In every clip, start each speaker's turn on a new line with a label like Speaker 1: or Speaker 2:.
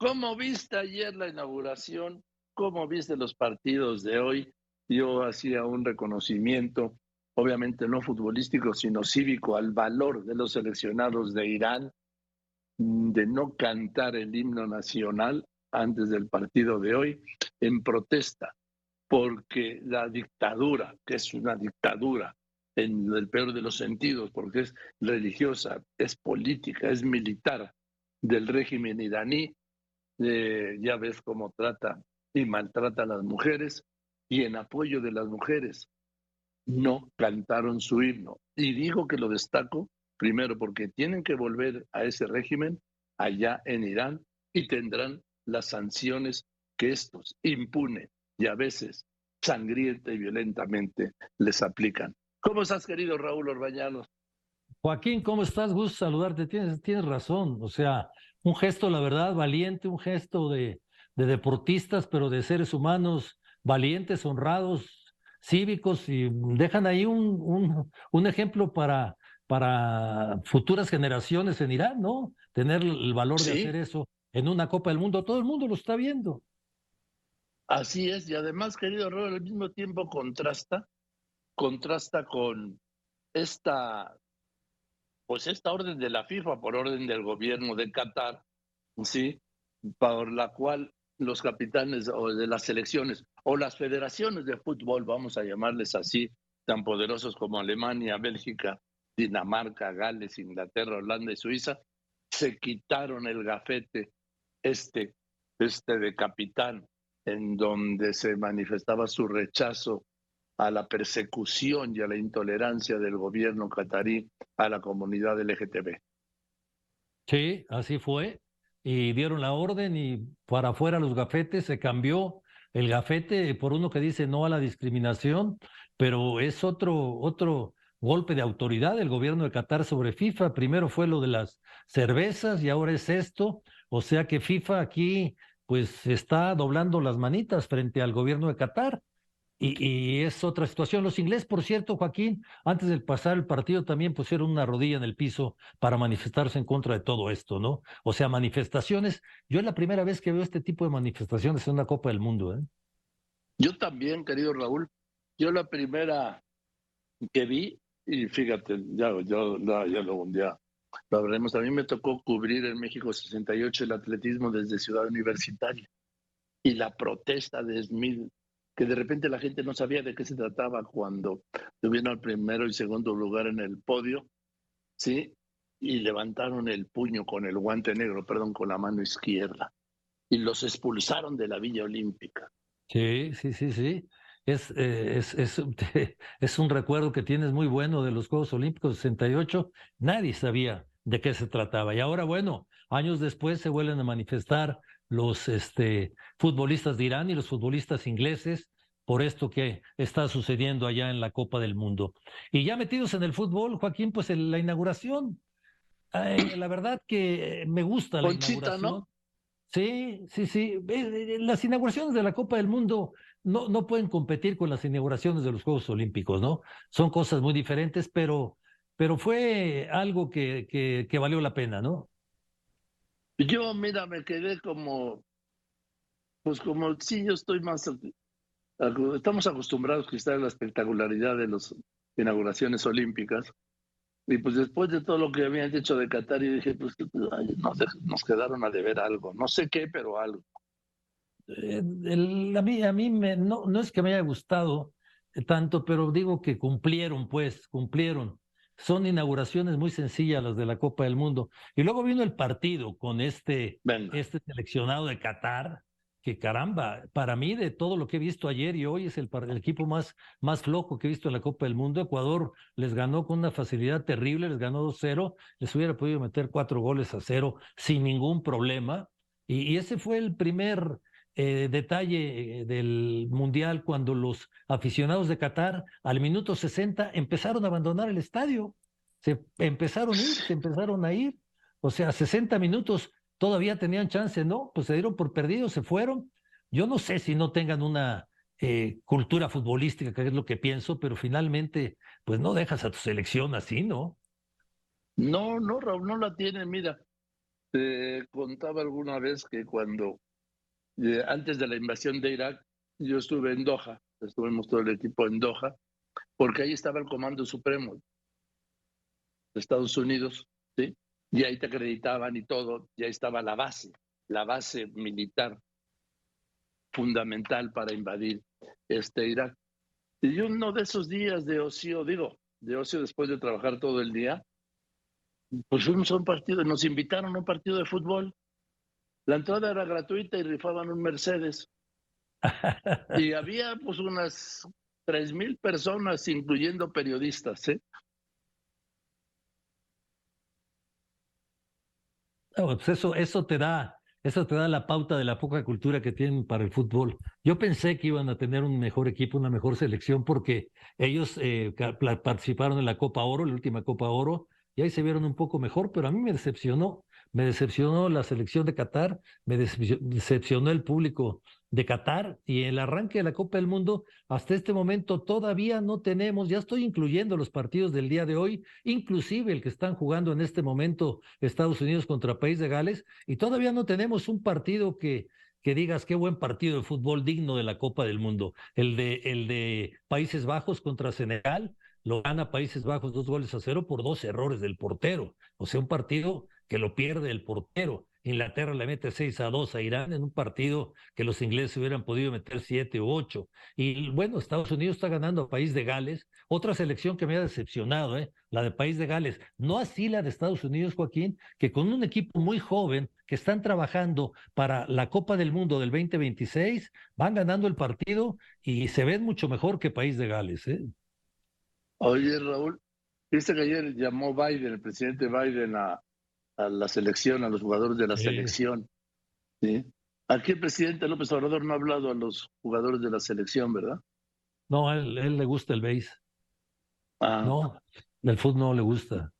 Speaker 1: ¿cómo viste ayer la inauguración? ¿Cómo viste los partidos de hoy? Yo hacía un reconocimiento, obviamente no futbolístico, sino cívico, al valor de los seleccionados de Irán de no cantar el himno nacional antes del partido de hoy en protesta, porque la dictadura, que es una dictadura en el peor de los sentidos, porque es religiosa, es política, es militar del régimen iraní, eh, ya ves cómo trata y maltrata a las mujeres, y en apoyo de las mujeres no cantaron su himno. Y digo que lo destaco Primero, porque tienen que volver a ese régimen allá en Irán y tendrán las sanciones que estos impune y a veces sangrienta y violentamente les aplican. ¿Cómo estás, querido Raúl Orbañanos?
Speaker 2: Joaquín, ¿cómo estás? Gusto saludarte. Tienes, tienes razón. O sea, un gesto, la verdad, valiente, un gesto de, de deportistas, pero de seres humanos valientes, honrados, cívicos, y dejan ahí un, un, un ejemplo para, para futuras generaciones en Irán, ¿no? Tener el valor de hacer eso en una Copa del Mundo. Todo el mundo lo está viendo.
Speaker 1: Así es, y además, querido Robert, al mismo tiempo contrasta, contrasta con esta, pues esta orden de la FIFA por orden del gobierno de Qatar, ¿sí? Por la cual los capitanes o de las selecciones o las federaciones de fútbol, vamos a llamarles así, tan poderosos como Alemania, Bélgica, Dinamarca, Gales, Inglaterra, Holanda y Suiza, se quitaron el gafete este, este de capitán, en donde se manifestaba su rechazo a la persecución y a la intolerancia del gobierno catarí a la comunidad LGTB.
Speaker 2: Sí, así fue. Y dieron la orden y para afuera los gafetes se cambió el gafete por uno que dice no a la discriminación, pero es otro, otro, golpe de autoridad del gobierno de Qatar sobre FIFA. Primero fue lo de las cervezas y ahora es esto. O sea que FIFA aquí pues está doblando las manitas frente al gobierno de Qatar. Y, es otra situación. Los ingleses, por cierto, Joaquín, antes de pasar el partido también pusieron una rodilla en el piso para manifestarse en contra de todo esto, ¿no? O sea, manifestaciones. Yo es la primera vez que veo este tipo de manifestaciones en una Copa del Mundo. ¿eh?
Speaker 1: Yo también, querido Raúl. Yo la primera que vi y fíjate, ya, yo, ya, lo un día lo veremos. A mí me tocó cubrir en México 68 el atletismo desde Ciudad Universitaria y la protesta de Smith, que de repente la gente no sabía de qué se trataba cuando tuvieron el primero y segundo lugar en el podio, ¿sí? Y levantaron el puño con el guante negro, perdón, con la mano izquierda, y los expulsaron de la Villa Olímpica.
Speaker 2: Sí, sí, sí, sí. Es, eh, es, es, es, un recuerdo que tienes muy bueno de los Juegos Olímpicos 68. Nadie sabía de qué se trataba. Y ahora, bueno, años después se vuelven a manifestar los este, futbolistas de Irán y los futbolistas ingleses por esto que está sucediendo allá en la Copa del Mundo. Y ya metidos en el fútbol, Joaquín, pues en la inauguración. la verdad que me gusta la inauguración. ¿no? Sí, sí, sí. Las inauguraciones de la Copa del Mundo no, no pueden competir con las inauguraciones de los Juegos Olímpicos, ¿no? Son cosas muy diferentes, pero, pero fue algo que, que, que valió la pena, ¿no?
Speaker 1: Yo, mira, me quedé como, pues como sí, yo estoy más, estamos acostumbrados a estar en la espectacularidad de las inauguraciones olímpicas. Y pues después de todo lo que habían hecho de Qatar, y dije, pues nos, nos quedaron a deber algo. No sé qué, pero algo.
Speaker 2: Eh, a mí, a mí me, no, no es que me haya gustado tanto, pero digo que cumplieron, pues, cumplieron. Son inauguraciones muy sencillas las de la Copa del Mundo. Y luego vino el partido con este, este seleccionado de Qatar, que caramba, para mí de todo lo que he visto ayer y hoy es el, equipo más, más flojo que he visto en la Copa del Mundo. Ecuador les ganó con una facilidad terrible, les ganó 2-0, les hubiera podido meter cuatro goles a cero sin ningún problema. y ese fue el primer eh, detalle eh, del Mundial cuando los aficionados de Qatar al minuto 60 empezaron a abandonar el estadio. Se empezaron a ir, se empezaron a ir. O sea, 60 minutos todavía tenían chance, ¿no? Pues se dieron por perdidos, se fueron. Yo no sé si no tengan una eh, cultura futbolística, que es lo que pienso, pero finalmente, pues no dejas a tu selección así, ¿no?
Speaker 1: No, no, Raúl, no la tienen. Mira, Te contaba alguna vez que cuando, eh, antes de la invasión de Irak, yo estuve en Doha, estuvimos todo el equipo en Doha, porque ahí estaba el Comando Supremo de Estados Unidos, ¿sí? Y ahí te acreditaban y todo, y ahí estaba la base, la base militar fundamental para invadir este Irak. Y uno de esos días de ocio, digo, de ocio después de trabajar todo el día, pues fuimos a un partido, nos invitaron a un partido de fútbol. La entrada era gratuita y rifaban un Mercedes. y había pues unas tres mil personas, incluyendo periodistas. ¿eh?
Speaker 2: Pues eso, te da, eso te da la pauta de la poca cultura que tienen para el fútbol. Yo pensé que iban a tener un mejor equipo, una mejor selección, porque ellos eh, participaron en la Copa Oro, la última Copa Oro, y ahí se vieron un poco mejor, pero a mí me decepcionó. Me decepcionó la selección de Qatar, me decepcionó el público de Qatar y el arranque de la Copa del Mundo, hasta este momento todavía no tenemos, ya estoy incluyendo los partidos del día de hoy, inclusive el que están jugando en este momento Estados Unidos contra País de Gales, y todavía no tenemos un partido que, que digas qué buen partido de fútbol digno de la Copa del Mundo. El de, el de Países Bajos contra Senegal, lo gana Países Bajos dos goles a cero por dos errores del portero. O sea, un partido que lo pierde el portero. Inglaterra le mete 6 a 2 a Irán en un partido que los ingleses hubieran podido meter 7 u 8. Y bueno, Estados Unidos está ganando a País de Gales, otra selección que me ha decepcionado, ¿eh? la de País de Gales. No así la de Estados Unidos, Joaquín, que con un equipo muy joven que están trabajando para la Copa del Mundo del 2026, van ganando el partido y se ven mucho mejor que País de Gales. ¿eh?
Speaker 1: Oye, Raúl, viste que ayer llamó Biden, el presidente Biden, a a la selección, a los jugadores de la selección. ¿sí? Aquí el presidente López Obrador no ha hablado a los jugadores de la selección, ¿verdad?
Speaker 2: No, a él, él le gusta el base. Ah. No, el fútbol no le gusta.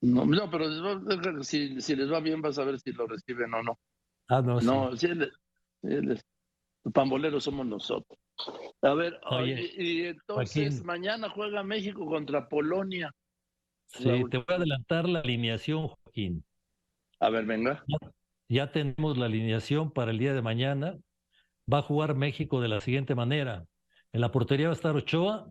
Speaker 1: No, no pero si, si, les va bien vas a ver si lo reciben o no.
Speaker 2: Ah, no,
Speaker 1: No, si él, los pamboleros somos nosotros. A ver, y, entonces mañana juega México contra Polonia.
Speaker 2: Sí, te voy a adelantar la alineación, Joaquín.
Speaker 1: A ver, venga.
Speaker 2: Ya, tenemos la alineación para el día de mañana. Va a jugar México de la siguiente manera. En la portería va a estar Ochoa,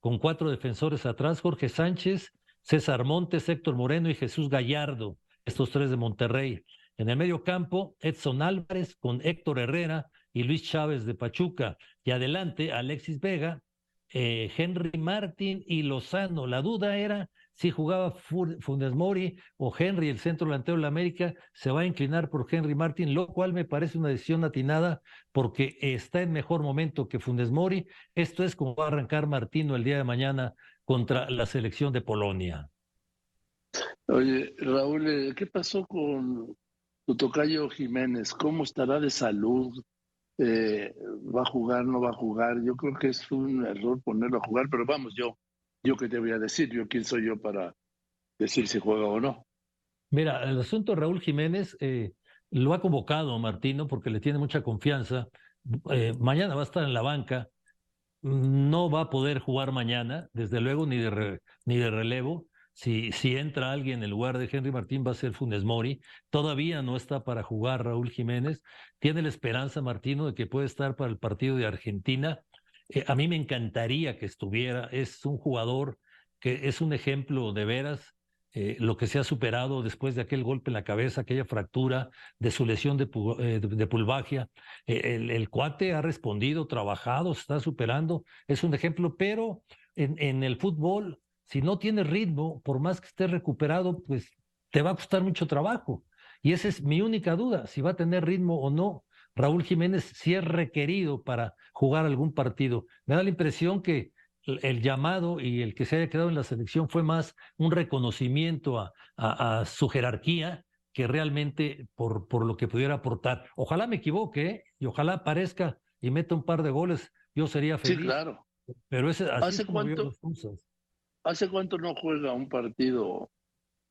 Speaker 2: con cuatro defensores atrás, Jorge Sánchez, César Montes, Héctor Moreno y Jesús Gallardo, estos tres de Monterrey. En el medio campo, Edson Álvarez con Héctor Herrera y Luis Chávez de Pachuca. Y adelante, Alexis Vega, eh, Henry Martín y Lozano. La duda era si jugaba Funes Mori o Henry, el centro delantero de la América, se va a inclinar por Henry Martin, lo cual me parece una decisión atinada porque está en mejor momento que Funes Mori. Esto es como va a arrancar Martino el día de mañana contra la selección de Polonia.
Speaker 1: Oye, Raúl, eh, ¿qué pasó con tu tocayo Jiménez? ¿Cómo estará de salud? Eh, ¿Va a jugar, no va a jugar? Yo creo que es un error ponerlo a jugar, pero vamos, yo yo qué te voy a decir, yo quién soy yo para decir si juega o no.
Speaker 2: Mira, el asunto de Raúl Jiménez eh, lo ha convocado Martino porque le tiene mucha confianza. Eh, mañana va a estar en la banca, no va a poder jugar mañana, desde luego, ni de, ni de relevo. Si, si entra alguien en lugar de Henry Martín va a ser Funes Mori. Todavía no está para jugar Raúl Jiménez. Tiene la esperanza Martino de que puede estar para el partido de Argentina eh, a mí me encantaría que estuviera. Es un jugador que es un ejemplo de veras. Eh, lo que se ha superado después de aquel golpe en la cabeza, aquella fractura de su lesión de, eh, de, pulvagia. el, cuate ha respondido, trabajado, se está superando, es un ejemplo, pero en, en el fútbol, si no tiene ritmo, por más que esté recuperado, pues te va a costar mucho trabajo. Y esa es mi única duda, si va a tener ritmo o no. Raúl Jiménez si es requerido para jugar algún partido. Me da la impresión que el llamado y el que se haya quedado en la selección fue más un reconocimiento a, su jerarquía que realmente por, por, lo que pudiera aportar. Ojalá me equivoque ¿eh? y ojalá aparezca y meta un par de goles, yo sería feliz.
Speaker 1: Sí, claro.
Speaker 2: Pero ese,
Speaker 1: ¿Hace, cuánto, ¿Hace cuánto no juega un partido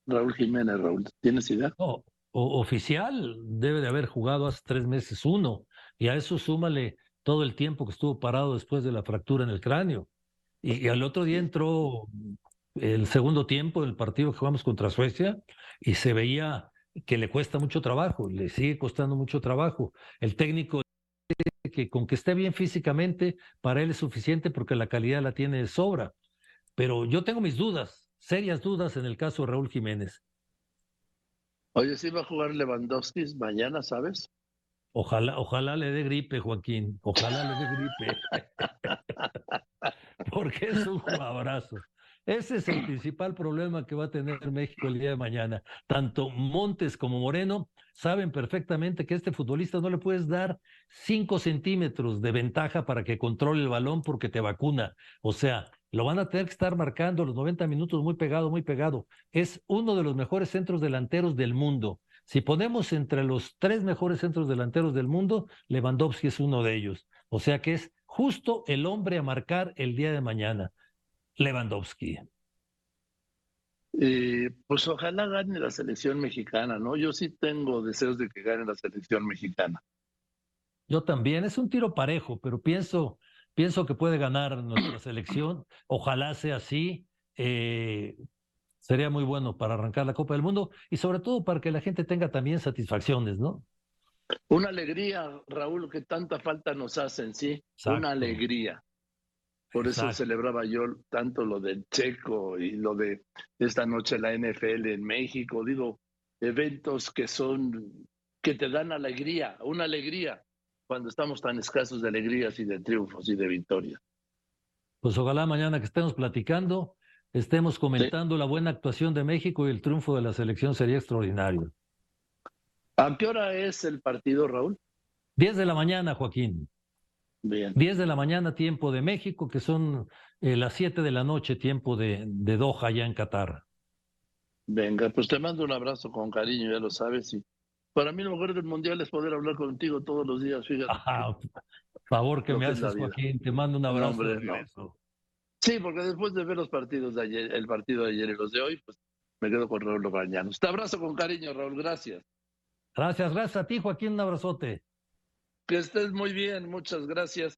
Speaker 1: Raúl Jiménez, Raúl? ¿Tienes idea?
Speaker 2: No, oficial debe de haber jugado hace tres meses uno, y a eso súmale todo el tiempo que estuvo parado después de la fractura en el cráneo. Y, al otro día entró el segundo tiempo del partido que jugamos contra Suecia y se veía que le cuesta mucho trabajo, le sigue costando mucho trabajo. El técnico que con que esté bien físicamente, para él es suficiente porque la calidad la tiene de sobra. Pero yo tengo mis dudas, serias dudas en el caso de Raúl Jiménez.
Speaker 1: Oye, ¿sí va a jugar Lewandowski mañana, sabes?
Speaker 2: Ojalá, ojalá le dé gripe, Joaquín. Ojalá le dé gripe. Porque es un abrazo. Ese es el principal problema que va a tener México el día de mañana. Tanto Montes como Moreno saben perfectamente que a este futbolista no le puedes dar cinco centímetros de ventaja para que controle el balón porque te vacuna. O sea, lo van a tener que estar marcando los 90 minutos muy pegado, muy pegado. Es uno de los mejores centros delanteros del mundo. Si ponemos entre los tres mejores centros delanteros del mundo, Lewandowski es uno de ellos. O sea que es justo el hombre a marcar el día de mañana. Lewandowski.
Speaker 1: Eh, pues ojalá gane la selección mexicana, ¿no? Yo sí tengo deseos de que gane la selección mexicana.
Speaker 2: Yo también, es un tiro parejo, pero pienso, pienso que puede ganar nuestra selección. Ojalá sea así. Eh, sería muy bueno para arrancar la Copa del Mundo y sobre todo para que la gente tenga también satisfacciones, ¿no?
Speaker 1: Una alegría, Raúl, que tanta falta nos hacen, sí. Una alegría. Por eso celebraba yo tanto lo del Checo y lo de esta noche la NFL en México. Digo, eventos que son, que te dan alegría, una alegría cuando estamos tan escasos de alegrías y de triunfos y de victorias.
Speaker 2: Pues ojalá mañana que estemos platicando, estemos comentando la buena actuación de México y el triunfo de la selección sería extraordinario.
Speaker 1: ¿A qué hora es el partido, Raúl?
Speaker 2: Diez de la mañana, Joaquín.
Speaker 1: Bien.
Speaker 2: 10 de la mañana, tiempo de México, que son eh, las 7 de la noche, tiempo de, de Doha, allá en Qatar.
Speaker 1: Venga, pues te mando un abrazo con cariño, ya lo sabes. Y para mí lo mejor del mundial es poder hablar contigo todos los días, fíjate.
Speaker 2: favor que me haces, Joaquín, te mando un abrazo.
Speaker 1: Sí, porque después de ver los partidos de ayer, el partido de ayer y los de hoy, pues me quedo con Raúl Lograñanos. Te abrazo con cariño, Raúl, gracias.
Speaker 2: Gracias, gracias a ti, Joaquín, un abrazote.
Speaker 1: Que estés muy bien, muchas gracias.